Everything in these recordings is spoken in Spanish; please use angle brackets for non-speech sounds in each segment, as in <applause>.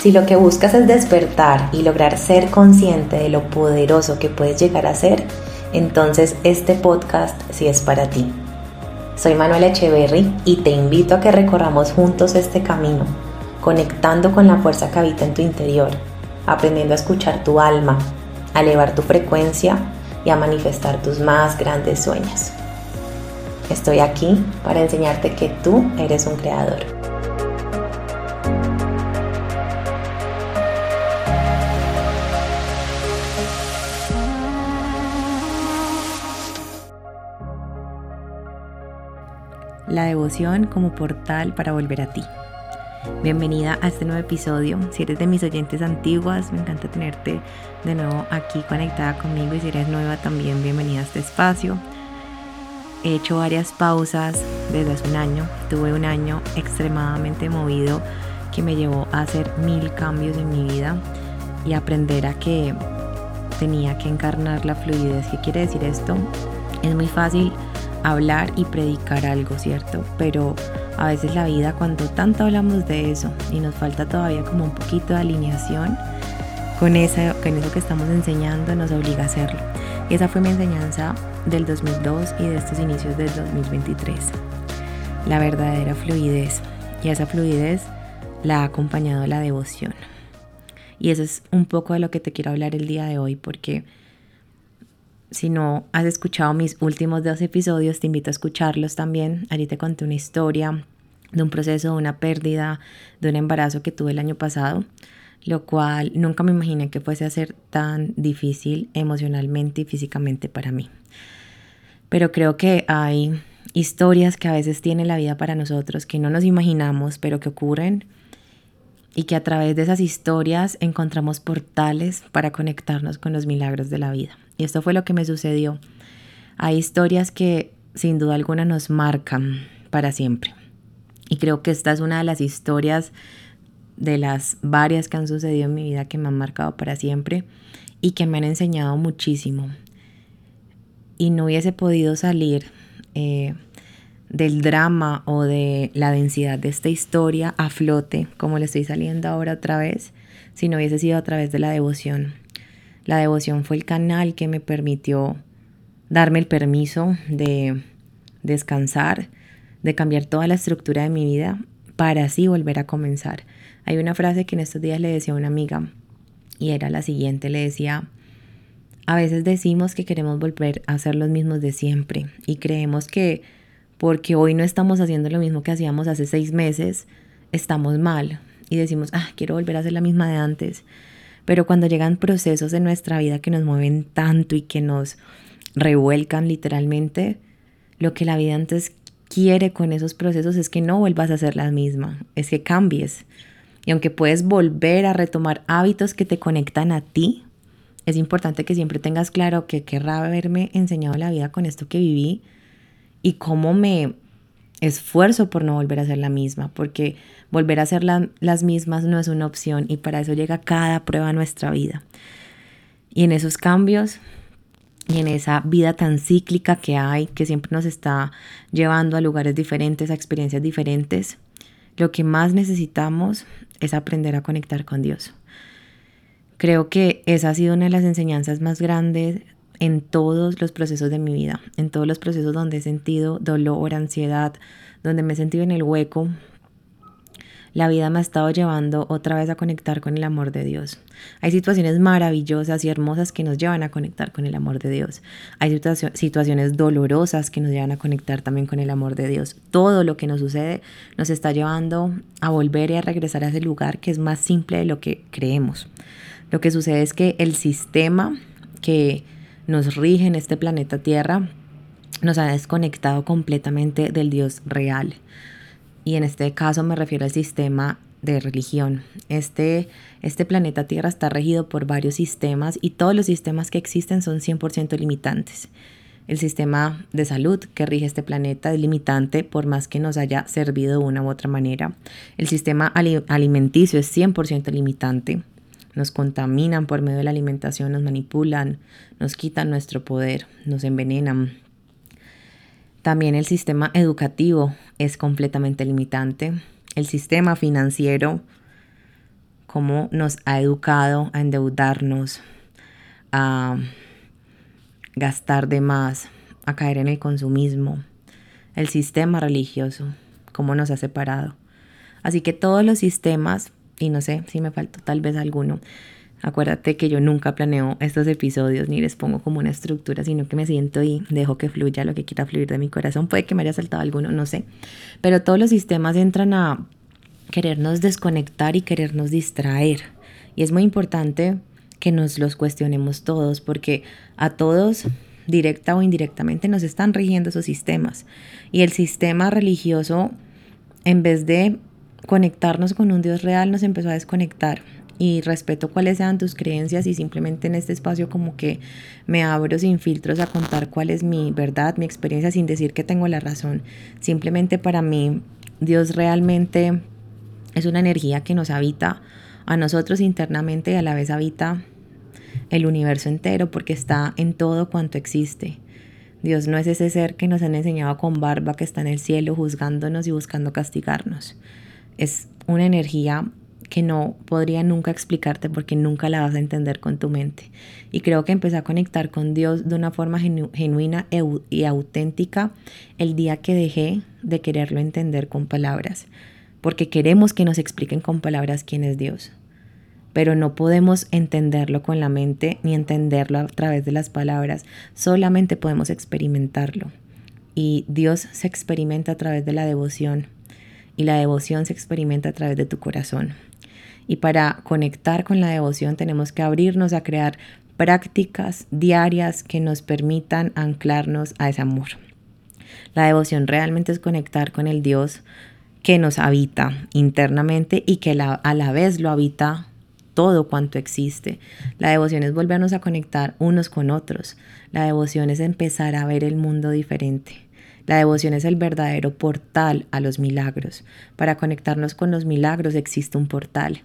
Si lo que buscas es despertar y lograr ser consciente de lo poderoso que puedes llegar a ser, entonces este podcast sí es para ti. Soy Manuela Echeverry y te invito a que recorramos juntos este camino, conectando con la fuerza que habita en tu interior, aprendiendo a escuchar tu alma, a elevar tu frecuencia y a manifestar tus más grandes sueños. Estoy aquí para enseñarte que tú eres un creador. La devoción como portal para volver a ti. Bienvenida a este nuevo episodio. Si eres de mis oyentes antiguas, me encanta tenerte de nuevo aquí conectada conmigo y si eres nueva también, bienvenida a este espacio. He hecho varias pausas desde hace un año. Tuve un año extremadamente movido que me llevó a hacer mil cambios en mi vida y aprender a que tenía que encarnar la fluidez. ¿Qué quiere decir esto? Es muy fácil hablar y predicar algo, ¿cierto? Pero a veces la vida, cuando tanto hablamos de eso y nos falta todavía como un poquito de alineación con eso, con eso que estamos enseñando, nos obliga a hacerlo. Y esa fue mi enseñanza del 2002 y de estos inicios del 2023. La verdadera fluidez. Y esa fluidez la ha acompañado la devoción. Y eso es un poco de lo que te quiero hablar el día de hoy porque si no has escuchado mis últimos dos episodios, te invito a escucharlos también. Allí te conté una historia de un proceso, de una pérdida, de un embarazo que tuve el año pasado, lo cual nunca me imaginé que fuese a ser tan difícil emocionalmente y físicamente para mí. Pero creo que hay historias que a veces tiene la vida para nosotros que no nos imaginamos, pero que ocurren y que a través de esas historias encontramos portales para conectarnos con los milagros de la vida. Y esto fue lo que me sucedió. Hay historias que sin duda alguna nos marcan para siempre. Y creo que esta es una de las historias de las varias que han sucedido en mi vida que me han marcado para siempre y que me han enseñado muchísimo. Y no hubiese podido salir eh, del drama o de la densidad de esta historia a flote, como le estoy saliendo ahora otra vez, si no hubiese sido a través de la devoción. La devoción fue el canal que me permitió darme el permiso de descansar, de cambiar toda la estructura de mi vida para así volver a comenzar. Hay una frase que en estos días le decía a una amiga y era la siguiente, le decía, a veces decimos que queremos volver a ser los mismos de siempre y creemos que porque hoy no estamos haciendo lo mismo que hacíamos hace seis meses, estamos mal y decimos, ah, quiero volver a ser la misma de antes. Pero cuando llegan procesos en nuestra vida que nos mueven tanto y que nos revuelcan literalmente, lo que la vida antes quiere con esos procesos es que no vuelvas a ser la misma, es que cambies. Y aunque puedes volver a retomar hábitos que te conectan a ti, es importante que siempre tengas claro que querrá haberme enseñado la vida con esto que viví y cómo me esfuerzo por no volver a ser la misma, porque volver a ser las mismas no es una opción y para eso llega cada prueba a nuestra vida. Y en esos cambios y en esa vida tan cíclica que hay, que siempre nos está llevando a lugares diferentes, a experiencias diferentes, lo que más necesitamos es aprender a conectar con Dios. Creo que esa ha sido una de las enseñanzas más grandes en todos los procesos de mi vida, en todos los procesos donde he sentido dolor, ansiedad, donde me he sentido en el hueco. La vida me ha estado llevando otra vez a conectar con el amor de Dios. Hay situaciones maravillosas y hermosas que nos llevan a conectar con el amor de Dios. Hay situaciones dolorosas que nos llevan a conectar también con el amor de Dios. Todo lo que nos sucede nos está llevando a volver y a regresar a ese lugar que es más simple de lo que creemos. Lo que sucede es que el sistema que nos rige en este planeta Tierra, nos ha desconectado completamente del Dios real. Y en este caso me refiero al sistema de religión. Este, este planeta Tierra está regido por varios sistemas y todos los sistemas que existen son 100% limitantes. El sistema de salud que rige este planeta es limitante por más que nos haya servido de una u otra manera. El sistema alimenticio es 100% limitante nos contaminan por medio de la alimentación, nos manipulan, nos quitan nuestro poder, nos envenenan. También el sistema educativo es completamente limitante. El sistema financiero cómo nos ha educado a endeudarnos, a gastar de más, a caer en el consumismo, el sistema religioso, cómo nos ha separado. Así que todos los sistemas, y no sé si me faltó tal vez alguno, acuérdate que yo nunca planeo estos episodios ni les pongo como una estructura, sino que me siento y dejo que fluya lo que quiera fluir de mi corazón. Puede que me haya saltado alguno, no sé. Pero todos los sistemas entran a querernos desconectar y querernos distraer. Y es muy importante que nos los cuestionemos todos, porque a todos, directa o indirectamente, nos están rigiendo esos sistemas. Y el sistema religioso, en vez de conectarnos con un Dios real, nos empezó a desconectar. Y respeto cuáles sean tus creencias y simplemente en este espacio como que me abro sin filtros a contar cuál es mi verdad, mi experiencia, sin decir que tengo la razón. Simplemente para mí Dios realmente es una energía que nos habita a nosotros internamente y a la vez habita el universo entero porque está en todo cuanto existe. Dios no es ese ser que nos han enseñado con barba que está en el cielo juzgándonos y buscando castigarnos. Es una energía que no podría nunca explicarte porque nunca la vas a entender con tu mente. Y creo que empecé a conectar con Dios de una forma genuina y auténtica el día que dejé de quererlo entender con palabras, porque queremos que nos expliquen con palabras quién es Dios pero no podemos entenderlo con la mente ni entenderlo a través de las palabras, solamente podemos experimentarlo. Y Dios se experimenta a través de la devoción y la devoción se experimenta a través de tu corazón. Y para conectar con la devoción tenemos que abrirnos a crear prácticas diarias que nos permitan anclarnos a ese amor. La devoción realmente es conectar con el Dios que nos habita internamente y que a la vez lo habita todo cuanto existe. La devoción es volvernos a conectar unos con otros. La devoción es empezar a ver el mundo diferente. La devoción es el verdadero portal a los milagros. Para conectarnos con los milagros existe un portal.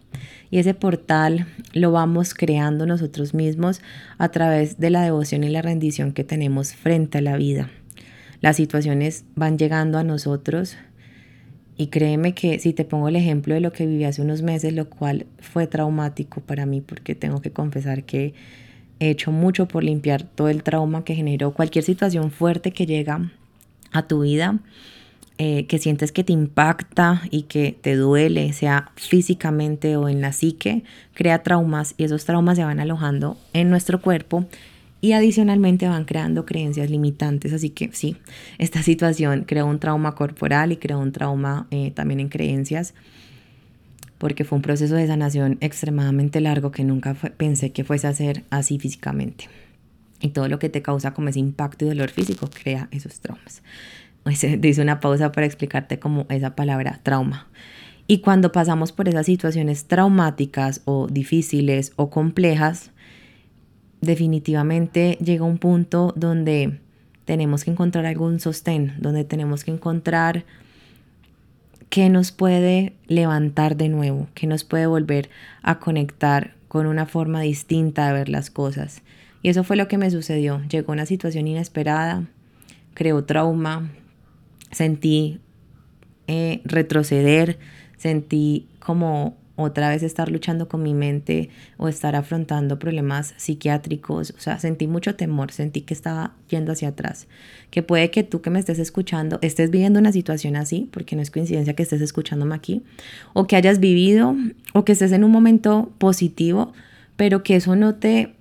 Y ese portal lo vamos creando nosotros mismos a través de la devoción y la rendición que tenemos frente a la vida. Las situaciones van llegando a nosotros y créeme que si te pongo el ejemplo de lo que viví hace unos meses, lo cual fue traumático para mí porque tengo que confesar que he hecho mucho por limpiar todo el trauma que generó cualquier situación fuerte que llega a tu vida, eh, que sientes que te impacta y que te duele, sea físicamente o en la psique, crea traumas y esos traumas se van alojando en nuestro cuerpo y adicionalmente van creando creencias limitantes. Así que sí, esta situación creó un trauma corporal y creó un trauma eh, también en creencias, porque fue un proceso de sanación extremadamente largo que nunca pensé que fuese a ser así físicamente. Y todo lo que te causa como ese impacto y dolor físico crea esos traumas. <laughs> Dice una pausa para explicarte como esa palabra trauma. Y cuando pasamos por esas situaciones traumáticas o difíciles o complejas, definitivamente llega un punto donde tenemos que encontrar algún sostén, donde tenemos que encontrar qué nos puede levantar de nuevo, qué nos puede volver a conectar con una forma distinta de ver las cosas. Y eso fue lo que me sucedió. Llegó una situación inesperada, creó trauma, sentí eh, retroceder, sentí como otra vez estar luchando con mi mente o estar afrontando problemas psiquiátricos. O sea, sentí mucho temor, sentí que estaba yendo hacia atrás. Que puede que tú que me estés escuchando estés viviendo una situación así, porque no es coincidencia que estés escuchándome aquí, o que hayas vivido, o que estés en un momento positivo, pero que eso no te,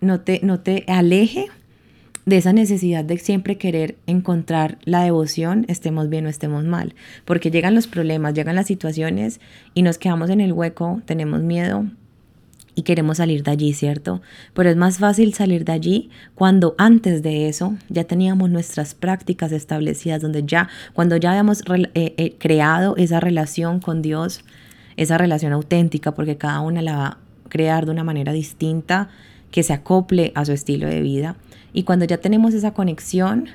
no te, no te aleje de esa necesidad de siempre querer encontrar la devoción, estemos bien o estemos mal, porque llegan los problemas, llegan las situaciones y nos quedamos en el hueco, tenemos miedo y queremos salir de allí, ¿cierto? Pero es más fácil salir de allí cuando antes de eso ya teníamos nuestras prácticas establecidas, donde ya, cuando ya habíamos eh, eh, creado esa relación con Dios, esa relación auténtica, porque cada una la va a crear de una manera distinta, que se acople a su estilo de vida. Y cuando ya tenemos esa conexión,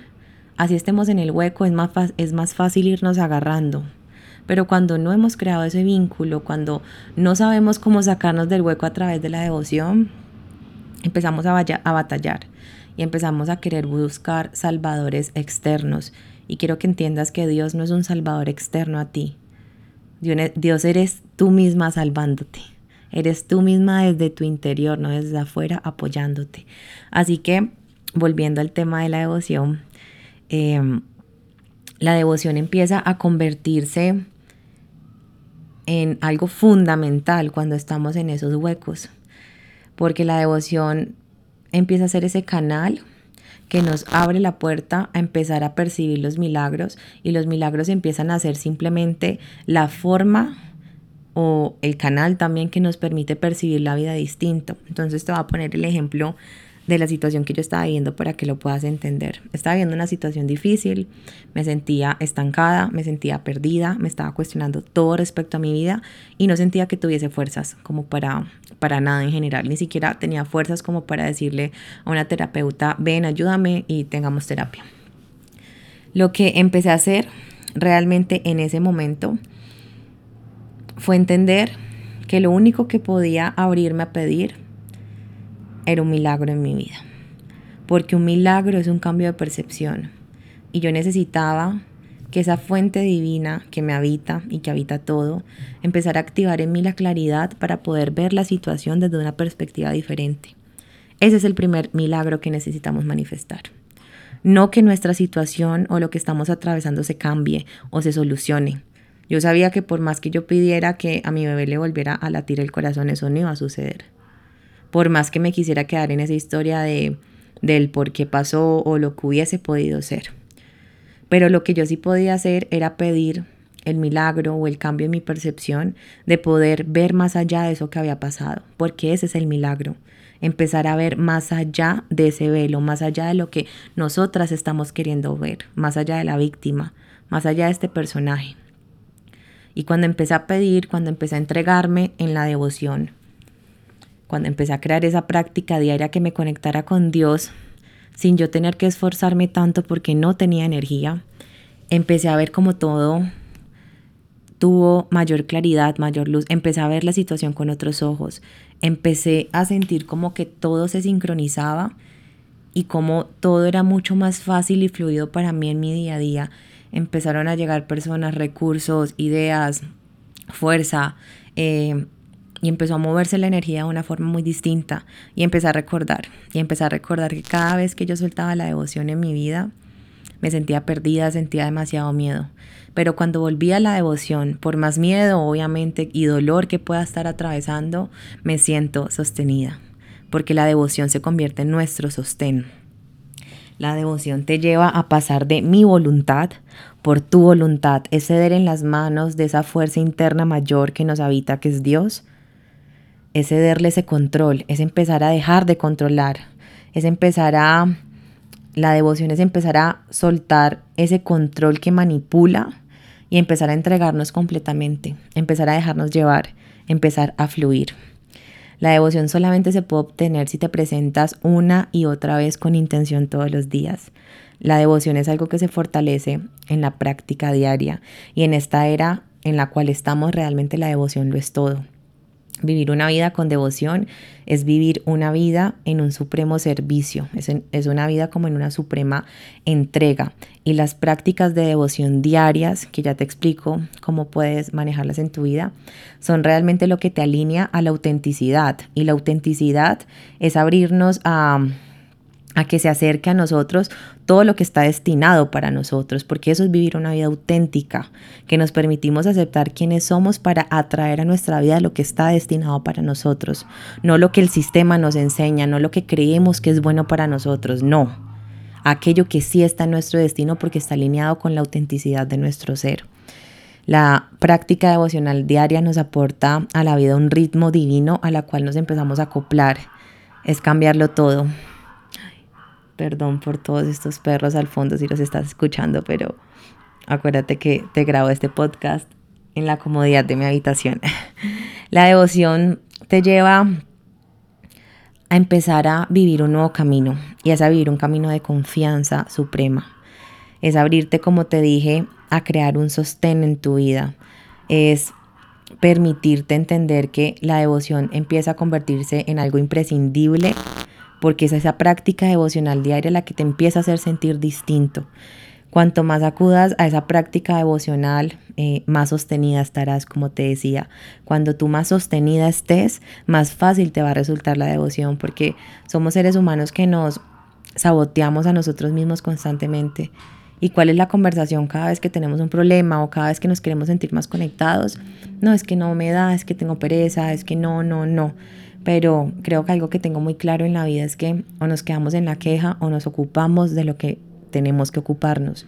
así estemos en el hueco, es más, es más fácil irnos agarrando. Pero cuando no hemos creado ese vínculo, cuando no sabemos cómo sacarnos del hueco a través de la devoción, empezamos a, a batallar y empezamos a querer buscar salvadores externos. Y quiero que entiendas que Dios no es un salvador externo a ti. Dios eres tú misma salvándote. Eres tú misma desde tu interior, no desde afuera, apoyándote. Así que, volviendo al tema de la devoción, em, la devoción empieza a convertirse en algo fundamental cuando estamos en esos huecos, porque la devoción empieza a ser ese canal que nos abre la puerta a empezar a percibir los milagros y los milagros empiezan a ser simplemente la forma o el canal también que nos permite percibir la vida distinto. Entonces te voy a poner el ejemplo de la situación que yo estaba viviendo para que lo puedas entender. Estaba viviendo una situación difícil, me sentía estancada, me sentía perdida, me estaba cuestionando todo respecto a mi vida y no sentía que tuviese fuerzas como para, para nada en general. Ni siquiera tenía fuerzas como para decirle a una terapeuta, ven, ayúdame y tengamos terapia. Lo que empecé a hacer realmente en ese momento fue entender que lo único que podía abrirme a pedir era un milagro en mi vida. Porque un milagro es un cambio de percepción. Y yo necesitaba que esa fuente divina que me habita y que habita todo, empezara a activar en mí la claridad para poder ver la situación desde una perspectiva diferente. Ese es el primer milagro que necesitamos manifestar. No que nuestra situación o lo que estamos atravesando se cambie o se solucione. Yo sabía que por más que yo pidiera que a mi bebé le volviera a latir el corazón, eso no iba a suceder por más que me quisiera quedar en esa historia de, del por qué pasó o lo que hubiese podido ser. Pero lo que yo sí podía hacer era pedir el milagro o el cambio en mi percepción de poder ver más allá de eso que había pasado, porque ese es el milagro, empezar a ver más allá de ese velo, más allá de lo que nosotras estamos queriendo ver, más allá de la víctima, más allá de este personaje. Y cuando empecé a pedir, cuando empecé a entregarme en la devoción, cuando empecé a crear esa práctica diaria que me conectara con Dios sin yo tener que esforzarme tanto porque no tenía energía, empecé a ver como todo tuvo mayor claridad, mayor luz, empecé a ver la situación con otros ojos, empecé a sentir como que todo se sincronizaba y como todo era mucho más fácil y fluido para mí en mi día a día. Empezaron a llegar personas, recursos, ideas, fuerza, eh, y empezó a moverse la energía de una forma muy distinta y empecé a recordar y empecé a recordar que cada vez que yo soltaba la devoción en mi vida me sentía perdida, sentía demasiado miedo. Pero cuando volví a la devoción, por más miedo obviamente y dolor que pueda estar atravesando, me siento sostenida, porque la devoción se convierte en nuestro sostén. La devoción te lleva a pasar de mi voluntad por tu voluntad, es ceder en las manos de esa fuerza interna mayor que nos habita, que es Dios, es cederle ese control, es empezar a dejar de controlar, es empezar a, la devoción es empezar a soltar ese control que manipula y empezar a entregarnos completamente, empezar a dejarnos llevar, empezar a fluir. La devoción solamente se puede obtener si te presentas una y otra vez con intención todos los días. La devoción es algo que se fortalece en la práctica diaria y en esta era en la cual estamos realmente la devoción lo es todo. Vivir una vida con devoción es vivir una vida en un supremo servicio, es, una vida como en una suprema entrega. Y las prácticas de devoción diarias, que ya te explico cómo puedes manejarlas en tu vida, son realmente lo que te alinea a la autenticidad. Y la autenticidad es abrirnos a a que se acerque a nosotros todo lo que está destinado para nosotros, porque eso es vivir una vida auténtica, que nos permitimos aceptar quiénes somos para atraer a nuestra vida lo que está destinado para nosotros, no lo que el sistema nos enseña, no lo que creemos que es bueno para nosotros, no, aquello que sí está en nuestro destino porque está alineado con la autenticidad de nuestro ser. La práctica devocional diaria nos aporta a la vida un ritmo divino a la cual nos empezamos a acoplar, es cambiarlo todo, Perdón por todos estos perros al fondo si los estás escuchando, pero acuérdate que te grabo este podcast en la comodidad de mi habitación. <laughs> La devoción te lleva a empezar a vivir un nuevo camino y es a vivir un camino de confianza suprema. Es abrirte, como te dije, a crear un sostén en tu vida. Es permitirte entender que la devoción empieza a convertirse en algo imprescindible porque es esa práctica devocional diaria la que te empieza a hacer sentir distinto. Cuanto más acudas a esa práctica devocional, eh, más sostenida estarás, como te decía. Cuando tú más sostenida estés, más fácil te va a resultar la devoción, porque somos seres humanos que nos saboteamos a nosotros mismos constantemente. ¿Y cuál es la conversación cada vez que tenemos un problema o cada vez que nos queremos sentir más conectados? No, es que no me da, es que tengo pereza, es que no, no, no. Pero creo que algo que tengo muy claro en la vida es que o nos quedamos en la queja o nos ocupamos de lo que tenemos que ocuparnos.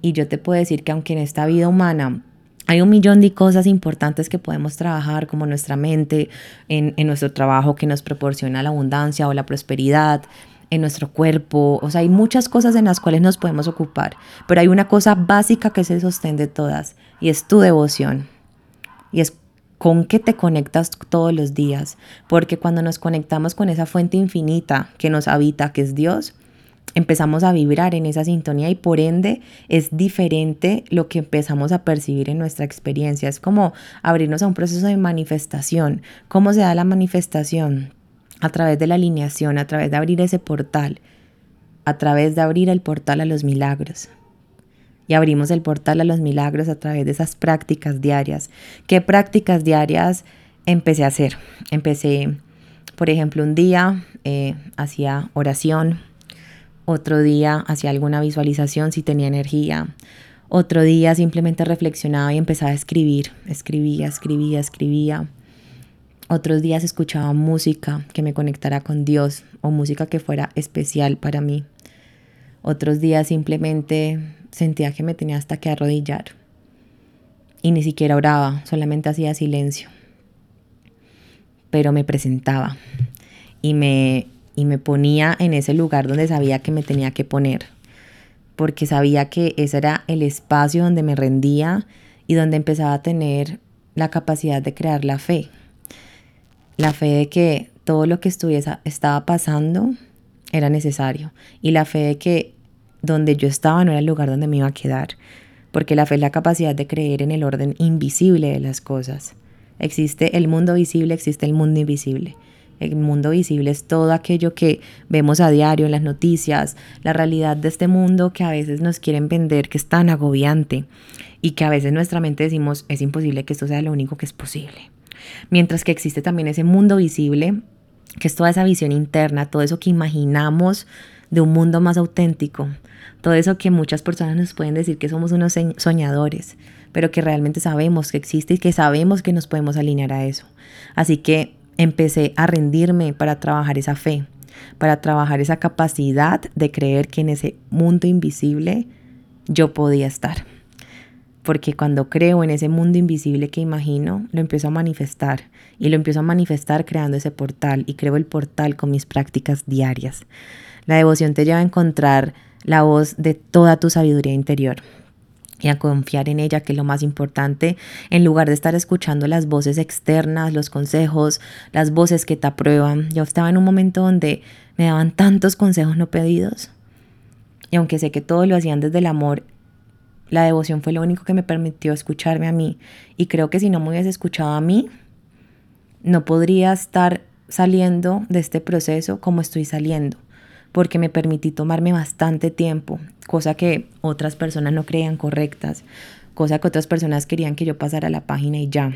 Y yo te puedo decir que aunque en esta vida humana hay un millón de cosas importantes que podemos trabajar, como nuestra mente, en, en nuestro trabajo que nos proporciona la abundancia o la prosperidad, en nuestro cuerpo, o sea, hay muchas cosas en las cuales nos podemos ocupar, pero hay una cosa básica que se sostiene de todas y es tu devoción. Y es con qué te conectas todos los días, porque cuando nos conectamos con esa fuente infinita que nos habita, que es Dios, empezamos a vibrar en esa sintonía y por ende es diferente lo que empezamos a percibir en nuestra experiencia. Es como abrirnos a un proceso de manifestación. ¿Cómo se da la manifestación? A través de la alineación, a través de abrir ese portal, a través de abrir el portal a los milagros. Y abrimos el portal a los milagros a través de esas prácticas diarias. ¿Qué prácticas diarias empecé a hacer? Empecé, por ejemplo, un día eh, hacía oración, otro día hacía alguna visualización si tenía energía, otro día simplemente reflexionaba y empezaba a escribir, escribía, escribía, escribía. Otros días escuchaba música que me conectara con Dios o música que fuera especial para mí. Otros días simplemente sentía que me tenía hasta que arrodillar. Y ni siquiera oraba, solamente hacía silencio. Pero me presentaba y me y me ponía en ese lugar donde sabía que me tenía que poner, porque sabía que ese era el espacio donde me rendía y donde empezaba a tener la capacidad de crear la fe. La fe de que todo lo que estuviese, estaba pasando era necesario y la fe de que donde yo estaba no era el lugar donde me iba a quedar, porque la fe es la capacidad de creer en el orden invisible de las cosas. Existe el mundo visible, existe el mundo invisible. El mundo visible es todo aquello que vemos a diario en las noticias, la realidad de este mundo que a veces nos quieren vender, que es tan agobiante y que a veces nuestra mente decimos es imposible que esto sea lo único que es posible. Mientras que existe también ese mundo visible, que es toda esa visión interna, todo eso que imaginamos de un mundo más auténtico, todo eso que muchas personas nos pueden decir que somos unos soñadores, pero que realmente sabemos que existe y que sabemos que nos podemos alinear a eso. Así que empecé a rendirme para trabajar esa fe, para trabajar esa capacidad de creer que en ese mundo invisible yo podía estar. Porque cuando creo en ese mundo invisible que imagino, lo empiezo a manifestar. Y lo empiezo a manifestar creando ese portal. Y creo el portal con mis prácticas diarias. La devoción te lleva a encontrar la voz de toda tu sabiduría interior y a confiar en ella, que es lo más importante, en lugar de estar escuchando las voces externas, los consejos, las voces que te aprueban. Yo estaba en un momento donde me daban tantos consejos no pedidos. Y aunque sé que todo lo hacían desde el amor, la devoción fue lo único que me permitió escucharme a mí. Y creo que si no me hubiese escuchado a mí, no podría estar saliendo de este proceso como estoy saliendo porque me permití tomarme bastante tiempo, cosa que otras personas no creían correctas, cosa que otras personas querían que yo pasara la página y ya.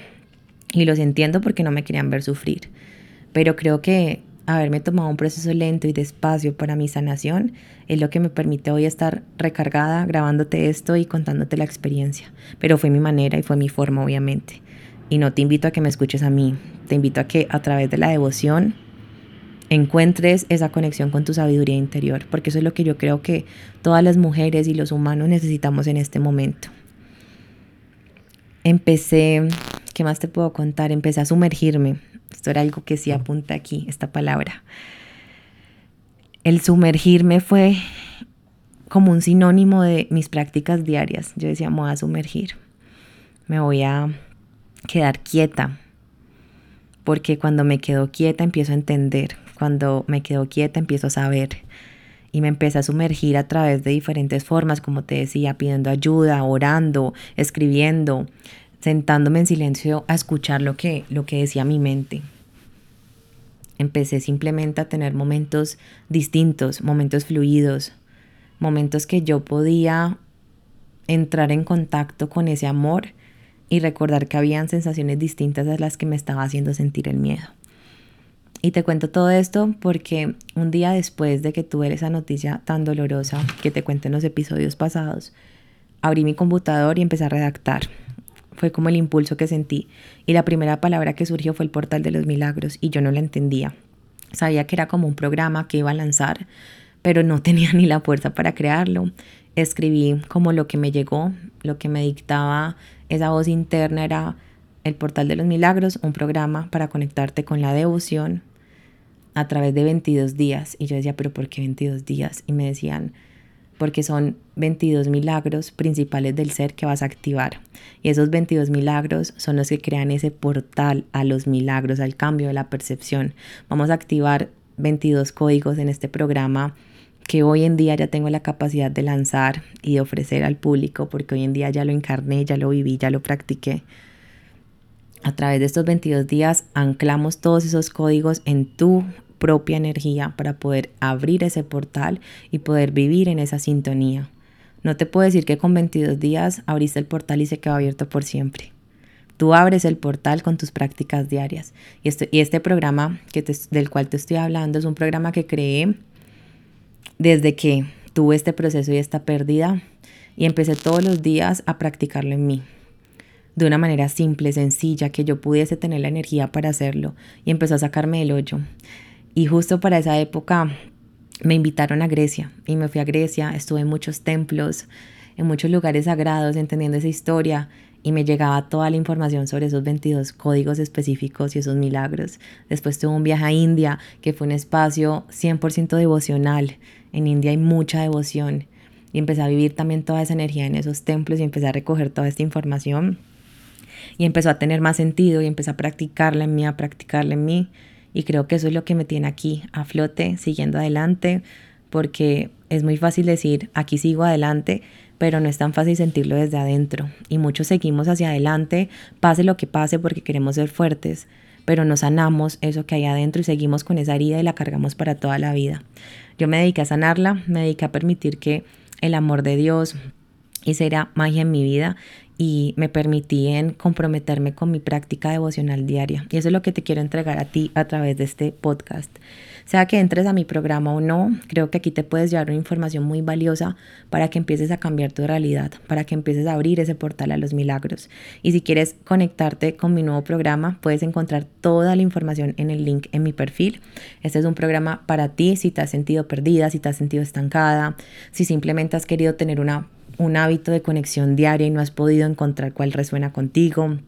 Y los entiendo porque no me querían ver sufrir. Pero creo que haberme tomado un proceso lento y despacio para mi sanación es lo que me permite hoy estar recargada grabándote esto y contándote la experiencia. Pero fue mi manera y fue mi forma, obviamente. Y no te invito a que me escuches a mí, te invito a que a través de la devoción encuentres esa conexión con tu sabiduría interior, porque eso es lo que yo creo que todas las mujeres y los humanos necesitamos en este momento. Empecé, ¿qué más te puedo contar? Empecé a sumergirme. Esto era algo que sí apunta aquí, esta palabra. El sumergirme fue como un sinónimo de mis prácticas diarias. Yo decía, me voy a sumergir, me voy a quedar quieta, porque cuando me quedo quieta empiezo a entender, cuando me quedo quieta empiezo a saber y me empecé a sumergir a través de diferentes formas, como te decía, pidiendo ayuda, orando, escribiendo, sentándome en silencio a escuchar lo que, lo que decía mi mente. Empecé simplemente a tener momentos distintos, momentos fluidos, momentos que yo podía entrar en contacto con ese amor y recordar que habían sensaciones distintas a las que me estaba haciendo sentir el miedo. Y te cuento todo esto porque un día después de que tuve esa noticia tan dolorosa que te cuento en los episodios pasados, abrí mi computador y empecé a redactar. Fue como el impulso que sentí y la primera palabra que surgió fue el portal de los milagros y yo no la entendía. Sabía que era como un programa que iba a lanzar, pero no <laughs> tenía ni la fuerza para crearlo. Escribí como lo que me llegó, lo que me dictaba esa voz interna era el portal de los milagros, un programa para conectarte con la devoción, a través de 22 días. Y yo decía, pero ¿por qué 22 días? Y me decían, porque son 22 milagros principales del ser que vas a activar. Y esos 22 milagros son los que crean ese portal a los milagros, al cambio de la percepción. Vamos a activar 22 códigos en este programa que hoy en día ya tengo la capacidad de lanzar y de ofrecer al público, porque hoy en día ya lo encarné, ya lo viví, ya lo practiqué. A través de estos 22 días anclamos todos esos códigos en tu propia energía para poder abrir ese portal y poder vivir en esa sintonía. No te puedo decir que con 22 días abriste el portal y se quedó abierto por siempre. Tú abres el portal con tus prácticas diarias. Y este, y este programa que del cual te estoy hablando es un programa que creé desde que tuve este proceso y esta pérdida y empecé todos los días a practicarlo en mí de una manera simple, sencilla, que yo pudiese tener la energía para hacerlo y empezó a sacarme del hoyo. Y justo para esa época me invitaron a Grecia y me fui a Grecia, estuve en muchos templos, en muchos lugares sagrados, entendiendo esa historia y me llegaba toda la información sobre esos 22 códigos específicos y esos milagros. Después tuve un viaje a India, que fue un espacio 100% devocional. En India hay mucha devoción y empecé a vivir también toda esa energía en esos templos y empecé a recoger toda esta información y empezó a tener más sentido y empecé a practicarla en mí, a practicarla en mí y creo que eso es lo que me tiene aquí a flote, siguiendo adelante, porque es muy fácil decir, aquí sigo adelante, pero no es tan fácil sentirlo desde adentro. Y muchos seguimos hacia adelante, pase lo que pase, porque queremos ser fuertes, pero no sanamos eso que hay adentro y seguimos con esa herida y la cargamos para toda la vida. Yo me dediqué a sanarla, me dediqué a permitir que el amor de Dios hiciera magia en mi vida y me permití en comprometerme con mi práctica devocional diaria. Y eso es lo que te quiero entregar a ti a través de este podcast. Sea que entres a mi programa o no, creo que aquí te puedes llevar una información muy valiosa para que empieces a cambiar tu realidad, para que empieces a abrir ese portal a los milagros. Y si quieres conectarte con mi nuevo programa, puedes encontrar toda la información en el link en mi perfil. Este es un programa para ti si te has sentido perdida, si te has sentido estancada, si simplemente has querido tener una un hábito de conexión diaria y no has podido encontrar cuál resuena contigo.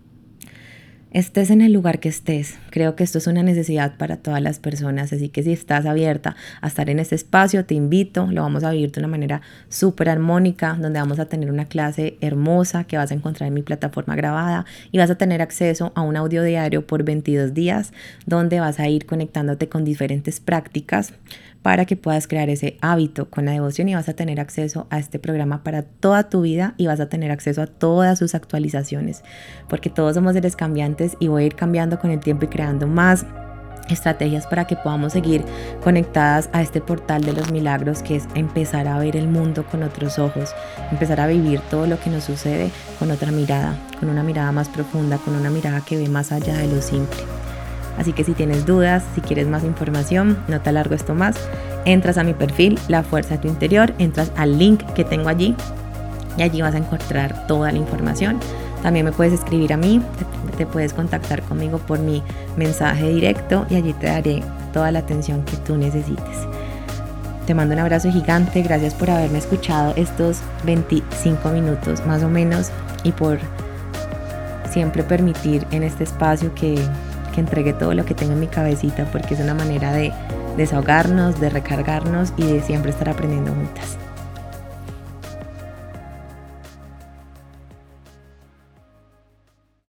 Estés en el lugar que estés, creo que esto es una necesidad para todas las personas, así que si estás abierta a estar en este espacio, te invito, lo vamos a vivir de una manera súper armónica, donde vamos a tener una clase hermosa que vas a encontrar en mi plataforma grabada y vas a tener acceso a un audio diario por 22 días, donde vas a ir conectándote con diferentes prácticas para que puedas crear ese hábito con la devoción y vas a tener acceso a este programa para toda tu vida y vas a tener acceso a todas sus actualizaciones, porque todos somos seres cambiantes y voy a ir cambiando con el tiempo y creando más estrategias para que podamos seguir conectadas a este portal de los milagros que es empezar a ver el mundo con otros ojos, empezar a vivir todo lo que nos sucede con otra mirada, con una mirada más profunda, con una mirada que ve más allá de lo simple. Así que si tienes dudas, si quieres más información, no te alargo esto más, entras a mi perfil, La Fuerza de tu Interior, entras al link que tengo allí y allí vas a encontrar toda la información. También me puedes escribir a mí, te, puedes contactar conmigo por mi mensaje directo y allí te daré toda la atención que tú necesites. Te mando un abrazo gigante, gracias por haberme escuchado estos 25 minutos más o menos y por siempre permitir en este espacio que que entregue todo lo que tengo en mi cabecita porque es una manera de desahogarnos, de recargarnos y de siempre estar aprendiendo juntas.